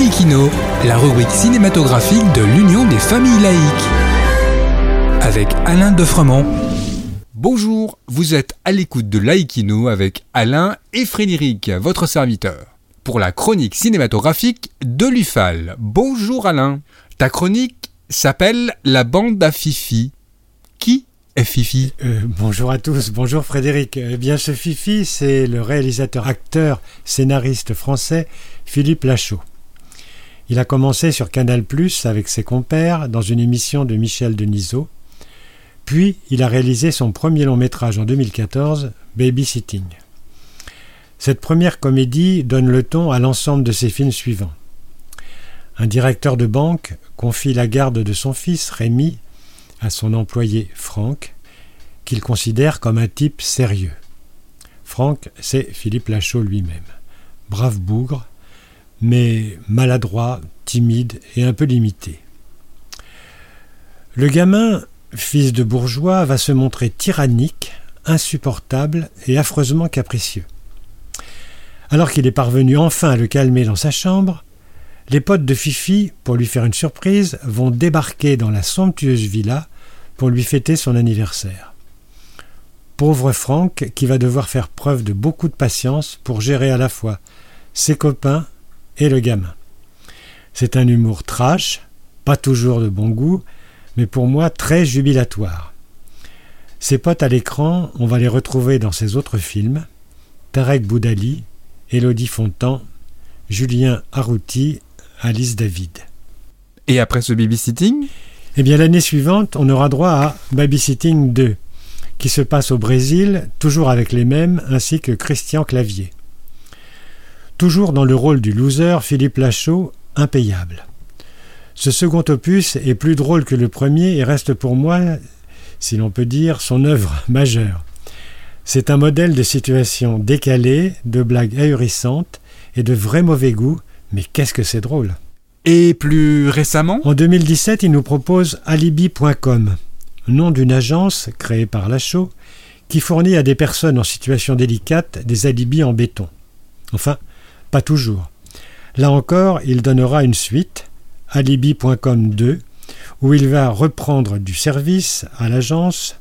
Laïkino, la rubrique cinématographique de l'Union des familles laïques. Avec Alain Defremont. Bonjour, vous êtes à l'écoute de Laïkino avec Alain et Frédéric, votre serviteur, pour la chronique cinématographique de l'UFAL. Bonjour Alain. Ta chronique s'appelle La bande à Fifi. Qui est Fifi? Euh, bonjour à tous, bonjour Frédéric. Eh bien, ce Fifi, c'est le réalisateur, acteur, scénariste français Philippe Lachaud. Il a commencé sur Canal avec ses compères dans une émission de Michel Denisot. Puis, il a réalisé son premier long métrage en 2014, Babysitting. Cette première comédie donne le ton à l'ensemble de ses films suivants. Un directeur de banque confie la garde de son fils, Rémi, à son employé Franck, qu'il considère comme un type sérieux. Franck, c'est Philippe Lachaud lui-même. Brave bougre, mais maladroit, timide et un peu limité. Le gamin, fils de bourgeois, va se montrer tyrannique, insupportable et affreusement capricieux. Alors qu'il est parvenu enfin à le calmer dans sa chambre, les potes de Fifi, pour lui faire une surprise, vont débarquer dans la somptueuse villa pour lui fêter son anniversaire. Pauvre Franck qui va devoir faire preuve de beaucoup de patience pour gérer à la fois ses copains et le gamin. C'est un humour trash, pas toujours de bon goût, mais pour moi très jubilatoire. Ses potes à l'écran, on va les retrouver dans ses autres films Tarek Boudali, Élodie Fontan, Julien Arrouti Alice David. Et après ce babysitting? Eh bien, l'année suivante, on aura droit à Babysitting 2, qui se passe au Brésil, toujours avec les mêmes, ainsi que Christian Clavier. Toujours dans le rôle du loser, Philippe Lachaud, impayable. Ce second opus est plus drôle que le premier et reste pour moi, si l'on peut dire, son œuvre majeure. C'est un modèle de situation décalée, de blagues ahurissantes et de vrai mauvais goût mais qu'est-ce que c'est drôle Et plus récemment? En 2017, il nous propose alibi.com, nom d'une agence créée par Lachaud qui fournit à des personnes en situation délicate des alibis en béton. Enfin, pas toujours. Là encore, il donnera une suite, alibi.com 2, où il va reprendre du service à l'agence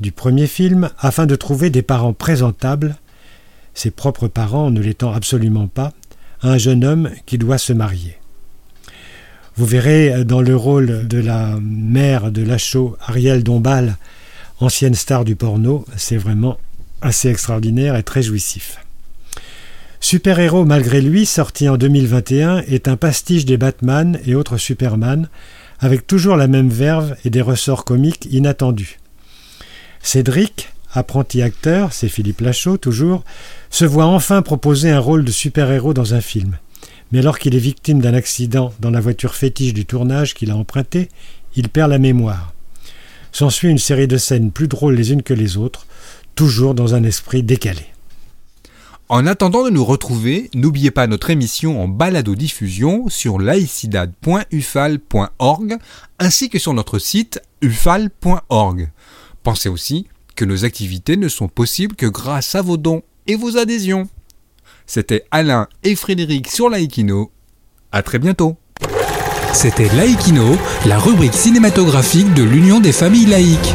du premier film afin de trouver des parents présentables, ses propres parents ne l'étant absolument pas, un jeune homme qui doit se marier. Vous verrez dans le rôle de la mère de Lachaud, Ariel Dombal, ancienne star du porno, c'est vraiment assez extraordinaire et très jouissif. Super-héros malgré lui, sorti en 2021, est un pastiche des Batman et autres Superman, avec toujours la même verve et des ressorts comiques inattendus. Cédric, apprenti acteur, c'est Philippe Lachaud toujours, se voit enfin proposer un rôle de super-héros dans un film. Mais alors qu'il est victime d'un accident dans la voiture fétiche du tournage qu'il a emprunté, il perd la mémoire. S'ensuit une série de scènes plus drôles les unes que les autres, toujours dans un esprit décalé. En attendant de nous retrouver, n'oubliez pas notre émission en balado-diffusion sur laicidad.ufal.org ainsi que sur notre site ufal.org. Pensez aussi que nos activités ne sont possibles que grâce à vos dons et vos adhésions. C'était Alain et Frédéric sur Laïkino. À très bientôt. C'était Laïkino, la rubrique cinématographique de l'Union des familles laïques.